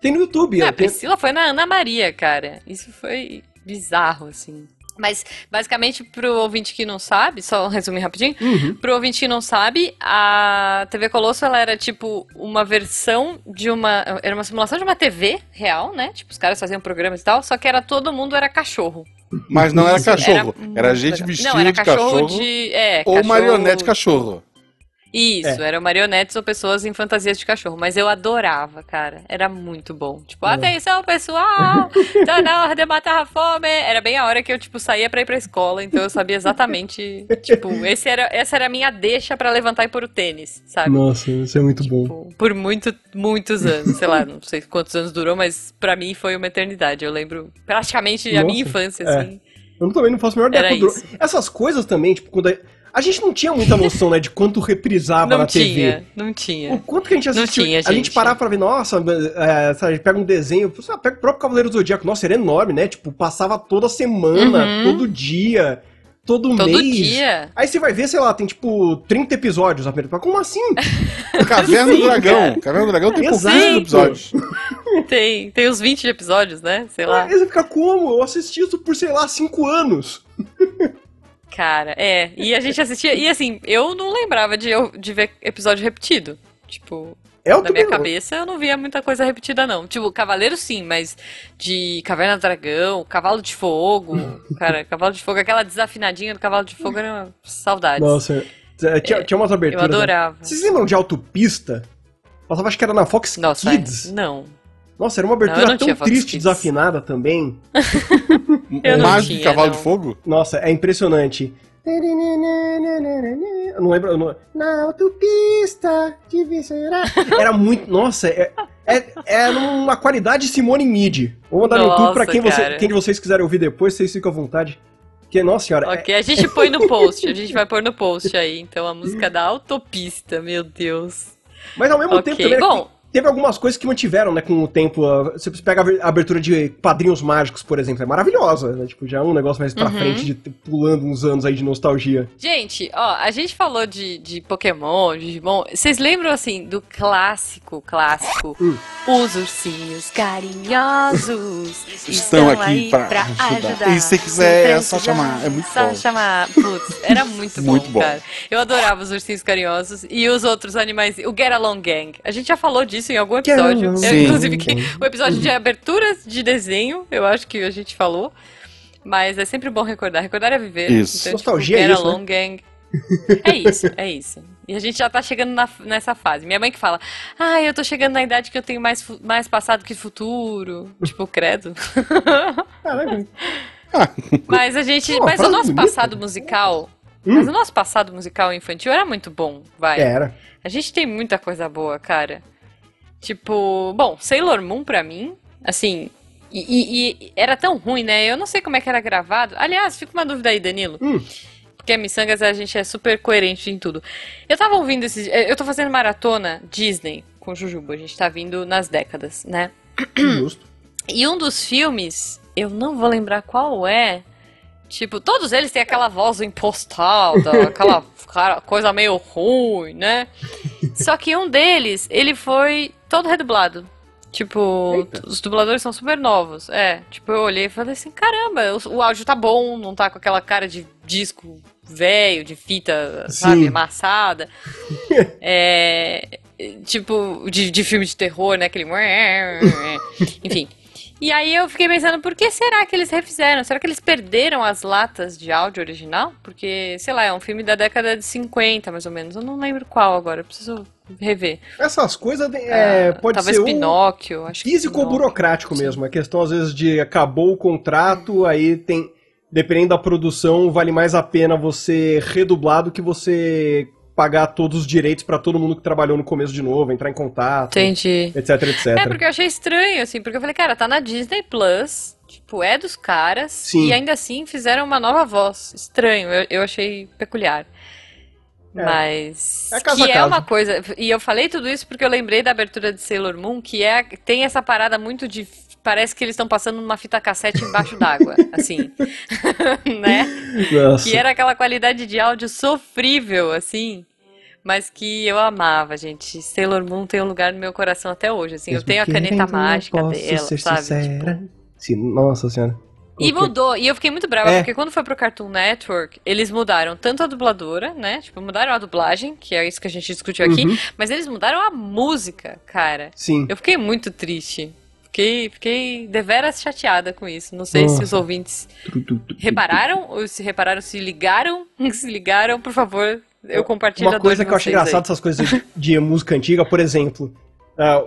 Tem no YouTube. Não, ó, a tem- Priscila foi na Ana Maria, cara. Isso foi bizarro, assim. Mas, basicamente, pro ouvinte que não sabe, só um resumo rapidinho. Uhum. Pro ouvinte que não sabe, a TV Colosso, ela era, tipo, uma versão de uma... Era uma simulação de uma TV real, né? Tipo, os caras faziam programas e tal, só que era todo mundo era cachorro. Mas não era cachorro, muito era, gente vestida Não, era de cachorro, cachorro, de... É, ou cachorro- marionete cachorro. Isso, É. eram marionetes ou pessoas em fantasias de cachorro. Mas eu adorava, cara. Era muito bom. Tipo, É. atenção, pessoal! Tá na hora de matar a fome! Era bem a hora que eu, tipo, saía pra ir pra escola, então eu sabia exatamente. tipo, esse era, essa era a minha deixa pra levantar e pôr o tênis, sabe? Nossa, isso é muito bom. Tipo, por muito, muitos anos. Sei lá, não sei quantos anos durou, mas pra mim foi uma eternidade. Eu lembro praticamente a Nossa, minha infância, é. assim. Eu também não faço a menor ideia. Isso. Essas coisas também, tipo, quando. A... a gente não tinha muita noção, né, de quanto reprisava Não na tinha, TV. não O tinha. quanto que a gente Não assistiu. tinha, A gente gente. parava pra ver, nossa, é, sabe, pega um desenho, pega o próprio Cavaleiro do Zodíaco, nossa, era enorme, né? Tipo, passava toda semana, Uhum. todo dia, todo, Todo mês. dia. Aí você vai ver, sei lá, tem tipo 30 episódios apenas. Como assim? Caverna do Dragão. Caverna do Dragão tem Exato. pouquíssimos episódios. Tem, tem uns 20 episódios, né? Sei lá. Aí você fica como? Eu assisti isso por, sei lá, 5 anos. Cara, é. E a gente assistia. E assim, eu não lembrava de, eu- de ver episódio repetido. Tipo, É o na minha cabeça eu não via muita coisa repetida, não. Tipo, Cavaleiro sim, mas de Caverna do Dragão, Cavalo de Fogo. cara, Cavalo de Fogo, aquela desafinadinha do Cavalo de Fogo era uma saudade. Nossa, é, tinha, tinha umas eu aberturas. né? adorava. Vocês lembram de Autopista? Passava, acho que era na Fox Nossa, Kids. não. Nossa, era uma Não, abertura não tão tinha Fox triste, desafinada também. Eu não Mais do que tinha, Cavalo não. de Fogo? Nossa, é impressionante. Eu não lembro. eu não- Na autopista de vencerá. Era muito. Nossa, é, é, é uma qualidade Simone Mid. Vou mandar no Nossa, YouTube pra quem, você, quem de vocês quiserem ouvir depois, vocês ficam à vontade. Porque, nossa senhora, é- Ok, a gente põe no post, a gente vai pôr no post aí. Então a música da autopista, meu Deus. Mas ao mesmo Ok, tempo também bom. Teve algumas coisas que mantiveram, né, com o tempo. Você pega a abertura de Padrinhos Mágicos, por exemplo, é maravilhosa, né? Tipo, já é um negócio mais pra Uhum. frente, de pulando uns anos aí de nostalgia. Gente, ó, a gente falou de, de Pokémon, de Digimon. Vocês lembram, assim, do clássico, clássico? Hum. Os ursinhos carinhosos Estão aqui pra ajudar. E se quiser, é só chamar. É muito só bom. chamar. Putz, era muito bom, Muito bom. cara. Eu adorava os ursinhos carinhosos e os outros animais. O Get Along Gang. A gente já falou disso em algum episódio. É, inclusive, que, o episódio de aberturas de desenho, eu acho que a gente falou. Mas é sempre bom recordar. Recordar é viver. Isso. Então, Nostalgia tipo, é isso, né? Along Gang. É isso, é isso. E a gente já tá chegando na- nessa fase. Minha mãe que fala, ah, eu tô chegando na idade que eu tenho mais, mais passado que futuro. Tipo, credo. Caraca. Mas a gente. Pô, mas o nosso bonita. passado musical. Mas o nosso passado musical infantil era muito bom, vai. Era. A gente tem muita coisa boa, cara. Tipo, bom, Sailor Moon pra mim, assim. E, e- e era tão ruim, né? Eu não sei como é que era gravado. Aliás, fica uma dúvida aí, Danilo. Hum. Porque a Missangas a gente é super coerente em tudo. Eu tava ouvindo esses. Eu tô fazendo maratona Disney com Jujuba. A gente tá vindo nas décadas, né? Justo. E um dos filmes, eu não vou lembrar qual é. Tipo, todos eles têm aquela voz impostada, aquela coisa meio ruim, né? Só que um deles, ele foi todo redublado. Tipo, Eita. os dubladores são super novos. É, tipo, eu olhei e falei assim, caramba, o, o áudio tá bom, não tá com aquela cara de disco velho, de fita, sabe, Sim. amassada. É, tipo, de, de filme de terror, né? Aquele. Enfim. E aí eu fiquei pensando, por que será que eles refizeram? Será que eles perderam as latas de áudio original? Porque, sei lá, é um filme da década de 50, mais ou menos. Eu não lembro qual agora, eu preciso rever. Essas coisas é, Ah, pode Talvez ser um Pinóquio, acho que físico burocrático mesmo. É questão, às vezes, de acabou o contrato, aí tem. Dependendo da produção, vale mais a pena você redublar do que você pagar todos os direitos pra todo mundo que trabalhou no começo de novo, entrar em contato, Entendi. etc, etc. É, porque eu achei estranho, assim, porque eu falei, cara, tá na Disney Plus, tipo, é dos caras, Sim. e ainda assim fizeram uma nova voz. Estranho, eu, eu achei peculiar. É. Mas. É caso que é caso. uma coisa. E eu falei tudo isso porque eu lembrei da abertura de Sailor Moon, que é, tem essa parada muito de. Parece que eles estão passando uma fita cassete embaixo d'água, assim. né? Nossa. Que era aquela qualidade de áudio sofrível, assim. Mas que eu amava, gente. Sailor Moon tem um lugar no meu coração até hoje, assim. Eu tenho a caneta mágica dela, sabe? Tipo, Sim, nossa senhora. E mudou, e eu fiquei muito brava, É. porque quando foi pro Cartoon Network, eles mudaram tanto a dubladora, né? Tipo, mudaram a dublagem, que é isso que a gente discutiu aqui, Uhum. mas eles mudaram a música, cara. Sim. Eu fiquei muito triste. Fiquei, fiquei deveras chateada com isso. Não sei se Nossa. os ouvintes repararam, ou se repararam, se ligaram. Se ligaram, por favor, eu compartilho Uma coisa que eu vocês engraçado aí. dessas coisas de, música antiga, por exemplo,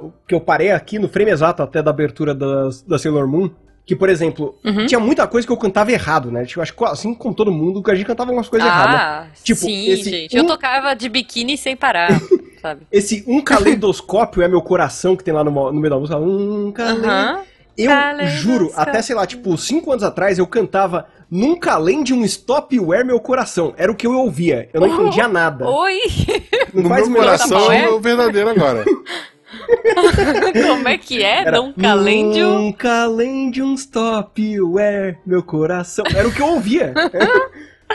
o que eu parei aqui no frame exato até da abertura da, da Sailor Moon, que, por exemplo, Uhum. tinha muita coisa que eu cantava errado, né? Tipo, acho que assim como todo mundo, que a gente cantava umas coisas erradas. né? Ah, Tipo, sim, esse gente. Eu um- tocava de biquíni sem parar, sabe? Esse um caleidoscópio é meu coração que tem lá no, no meio da música. Um caleidoscópio. Aham. Eu Caleidoscópio. juro, até sei lá, tipo, cinco anos atrás eu cantava Nunca além de um stopware meu coração. Era o que eu ouvia. Eu não Oh. entendia nada. Oi! Não No faz meu coração é o verdadeiro agora. Como é que é? Era Nunca além de um. Nunca além de um stopware, meu coração. Era o que eu ouvia. Por-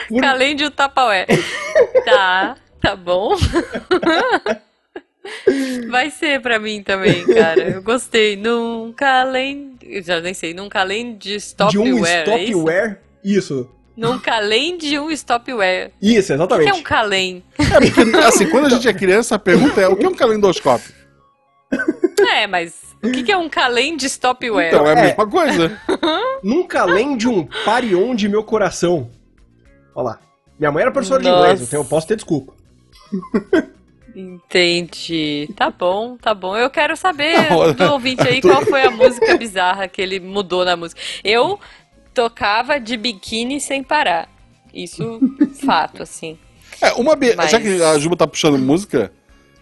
Nunca além de um tapaué. Tá, tá bom. Vai ser pra mim também, cara. Eu gostei. Nunca além. Eu já nem sei. Nunca além de de stopware. um é isso? stopware. Isso. Nunca além de um stopware. Isso, O que exatamente. é um calém? É porque, assim, quando a gente é criança, a pergunta é: o que é um calendoscópio? É, mas o que que é um calém de stopware? Então, é a É. mesma coisa. Nunca além de um parion de meu coração. Olha lá. Minha mãe era professora de Nossa. inglês, então eu posso ter desculpa. Entendi. Tá bom, tá bom. Eu quero saber Não, do ouvinte aí qual foi a música bizarra que ele mudou na música. Eu tocava de biquíni sem parar. Isso, fato, assim. É, uma Mas- Já que a Juba tá puxando música,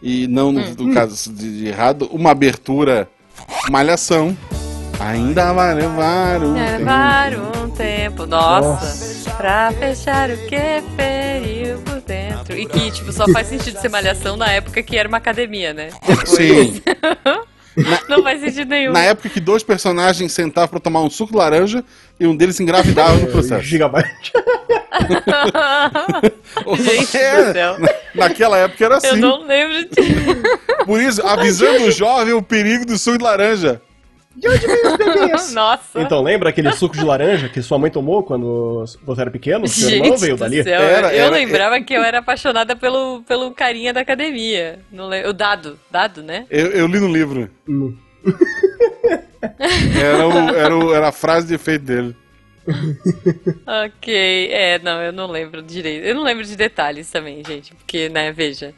e não no, Hum. no caso de, de errado, uma abertura malhação. Ainda vai levar um tempo. Levar um tempo, nossa, Nossa. pra fechar o que feriu por dentro. E que, tipo, só faz sentido ser malhação na época que era uma academia, né? Sim. Não faz sentido nenhum. Na época que dois personagens sentavam pra tomar um suco de laranja e um deles engravidava no processo. Gigabyte. Gente É, do céu. na- Naquela época era Eu assim. não lembro de. Por isso, avisando o jovem o perigo do suco de laranja. Nossa. Então, lembra aquele suco de laranja que sua mãe tomou quando você era pequeno? Seu irmão Gente veio do dali? céu, Era- eu era- lembrava que eu era apaixonada pelo, pelo carinha da academia. Lem- O Dado, Dado, né? Eu, eu li no livro. Hum. Era, o- era, o- era a frase de efeito dele. Ok, é, não, eu não lembro direito. Eu não lembro de detalhes também, gente, porque, né, veja.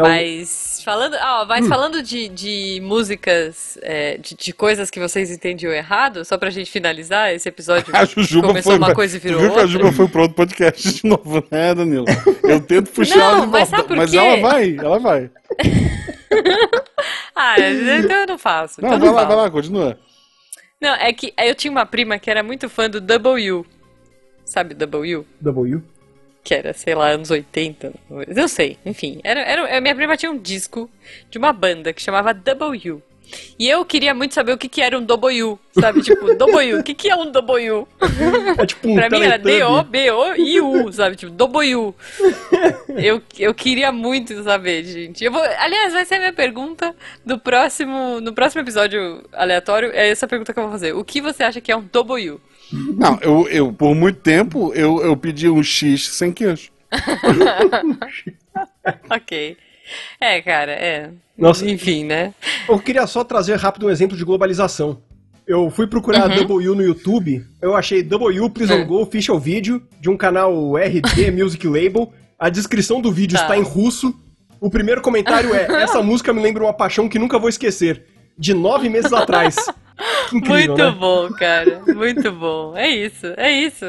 Então, Mas falando, ah, mas falando de, de músicas, é, de, de coisas que vocês entendiam errado, só pra gente finalizar esse episódio. A Jujuba começou foi. uma coisa e virou viu que a outra. Juba foi pro outro podcast de novo, né, Danilo? Eu tento puxar Não, ela de mas volta. sabe por mas quê? ela vai, ela vai. Ah, então eu não faço. Não, então vai não lá, falo. vai lá, continua. Não, é que eu tinha uma prima que era muito fã do W. Sabe W? W. Que era, sei lá, anos 80. Eu sei, enfim. Era, era, a minha prima tinha um disco de uma banda que chamava W. E eu queria muito saber o que, que era um W, sabe? Tipo, W, o que, que é um W? É tipo um Pra mim era. D-O-B-O-I-U, sabe? Tipo, W. Eu, eu queria muito saber, gente. Eu vou, aliás, vai ser a minha pergunta do próximo, no próximo episódio aleatório. É essa pergunta que eu vou fazer. O que você acha que é um W? Não, eu, eu por muito tempo, eu, eu pedi um X sem queijo. Ok. É, cara, é. Nossa. Enfim, né? Eu queria só trazer rápido um exemplo de globalização. Eu fui procurar W no YouTube, eu achei W Please É. On Go Official Video de um canal RD Music Label. A descrição do vídeo Tá. está em russo. O primeiro comentário é: Essa música me lembra uma paixão que nunca vou esquecer. De nove meses atrás. Incrível, Muito né? bom, cara. Muito bom. É isso, é isso.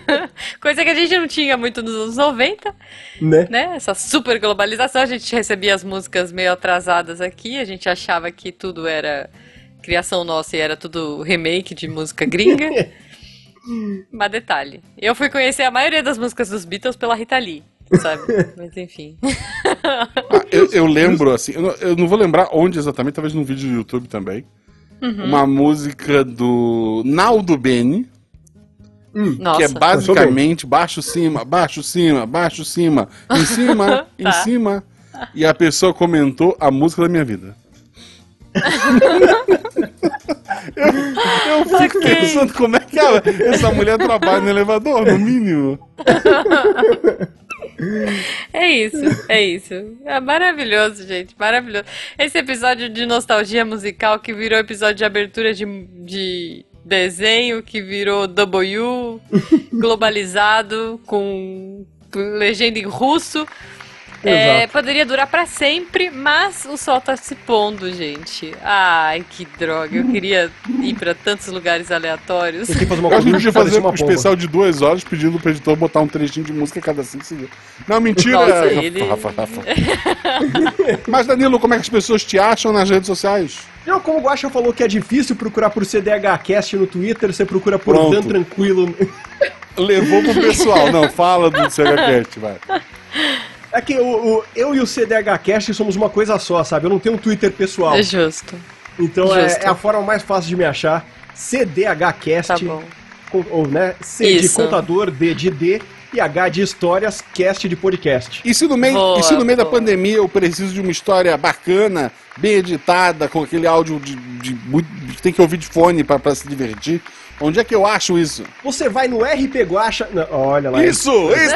Coisa que a gente não tinha muito nos anos 90, Né? né? Essa super globalização. A gente recebia as músicas meio atrasadas aqui. A gente achava que tudo era criação nossa e era tudo remake de música gringa. Mas detalhe. Eu fui conhecer a maioria das músicas dos Beatles pela Rita Lee, sabe? Mas enfim. Ah, eu, eu lembro, assim, eu não, eu não vou lembrar onde exatamente, talvez num vídeo do YouTube também. Uhum. Uma música do Naldo Beni, Nossa. que é basicamente baixo cima, baixo cima, baixo cima, em cima, em Tá. cima. E a pessoa comentou a música da minha vida. eu, eu fico Ok. pensando como é que ela- essa mulher trabalha no elevador, no mínimo. É isso, é isso. É maravilhoso, gente, maravilhoso. Esse episódio de nostalgia musical que virou episódio de abertura de, de desenho, que virou W, globalizado, com legenda em russo. É, poderia durar pra sempre, mas o sol tá se pondo, gente. Ai, que droga. Eu queria ir pra tantos lugares aleatórios. Que fazer uma Eu acho que a coisa gente podia fazer uma um especial de duas horas pedindo pro editor botar um trechinho de música a cada cinco segundos. Não, mentira! Nossa, Rafa, ele- Rafa, Rafa. Mas, Danilo, como é que as pessoas te acham nas redes sociais? Não, como o Guaxa falou que é difícil procurar por CDHcast no Twitter, você procura por Pronto. Dan Tranquilo. Levou pro pessoal. Não, fala do CHCast, vai. É que o, o- eu e o CDHcast somos uma coisa só, sabe? Eu não tenho um Twitter pessoal. É justo. Então é, justo. é a forma mais fácil de me achar. CDHcast, Tá bom. com- ou né? C de Isso. contador, D de D e H de histórias, cast de podcast. E se no meio, Boa, e se no meio da pandemia eu preciso de uma história bacana, bem editada, com aquele áudio de, de que tem que ouvir de fone pra se divertir, onde é que eu acho isso? Você vai no RP Guacha. não, olha lá. Isso! Isso!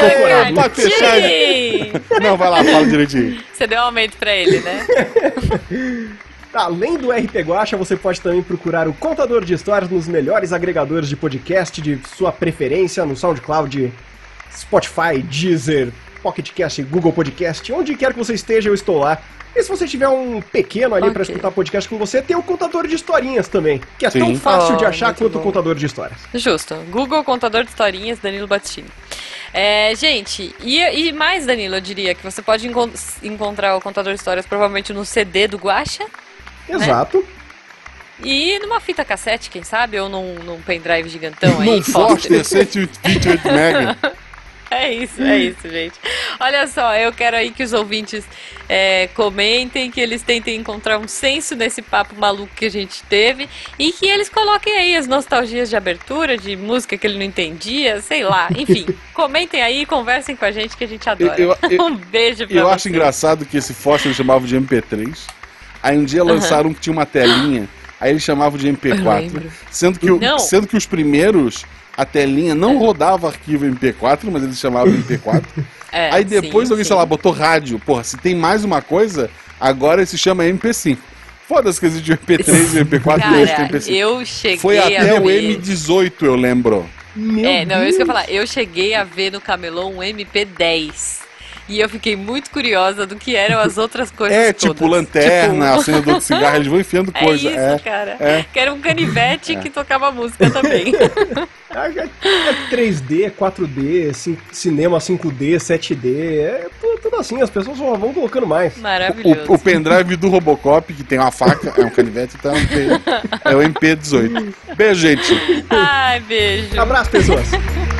É, é, pode fechar. Sim! Não, vai lá, fala direitinho. Você deu um aumento pra ele, né? Além do RP Guacha, você pode também procurar o Contador de Histórias nos melhores agregadores de podcast de sua preferência, no SoundCloud, Spotify, Deezer, Pocket Cast, Google Podcast, onde quer que você esteja, eu estou lá. E se você tiver um pequeno ali Ok. pra escutar podcast com você, tem o Contador de Historinhas também, que é tão Sim. fácil de Oh, achar muito quanto o bom. Contador de Histórias. Justo. Google Contador de Historinhas, Danilo Battini. É, gente, e, e mais, Danilo, eu diria que você pode encon- encontrar o Contador de Histórias provavelmente no CD do Guacha Exato. e numa fita cassete, quem sabe, ou num, num pendrive gigantão aí, Num Foster 128 mega. É isso, é isso, gente. Olha só, eu quero aí que os ouvintes é, comentem, que eles tentem encontrar um senso nesse papo maluco que a gente teve e que eles coloquem aí as nostalgias de abertura, de música que ele não entendia, sei lá. Enfim, comentem aí, conversem com a gente que a gente adora. Eu- eu- um beijo pra eu acho vocês. engraçado que esse fóssil eles chamavam de MP3. Aí um dia lançaram um que tinha uma telinha, aí eles chamavam de Eu MP4. lembro. Sendo que, o- sendo que os primeiros, a telinha não rodava arquivo MP4, mas eles chamavam MP4. É, aí depois sim, alguém, sei sim. lá, botou rádio. Porra, se tem mais uma coisa, agora se chama MP5. Foda-se que existe o MP3 e o MP4 e esse tem Cara, MP5. eu cheguei Foi a até o ver... M18, eu lembro. Meu É, não, é isso que eu ia Deus. falar. Eu cheguei a ver no camelô um MP10. E eu fiquei muito curiosa do que eram as outras coisas É, todas. tipo lanterna, Tipo, acendedor de cigarro, eles vão enfiando É coisa. isso, é. cara. é. Que era um canivete que tocava música também. É, é 3D, 4D, cin- cinema 5D, 7D, é tudo, tudo assim, as pessoas vão colocando mais. Maravilhoso. O, o pendrive do Robocop, que tem uma faca, é um canivete, então é um MP, é o MP18. Beijo, gente. Ai, beijo. Abraço, pessoas!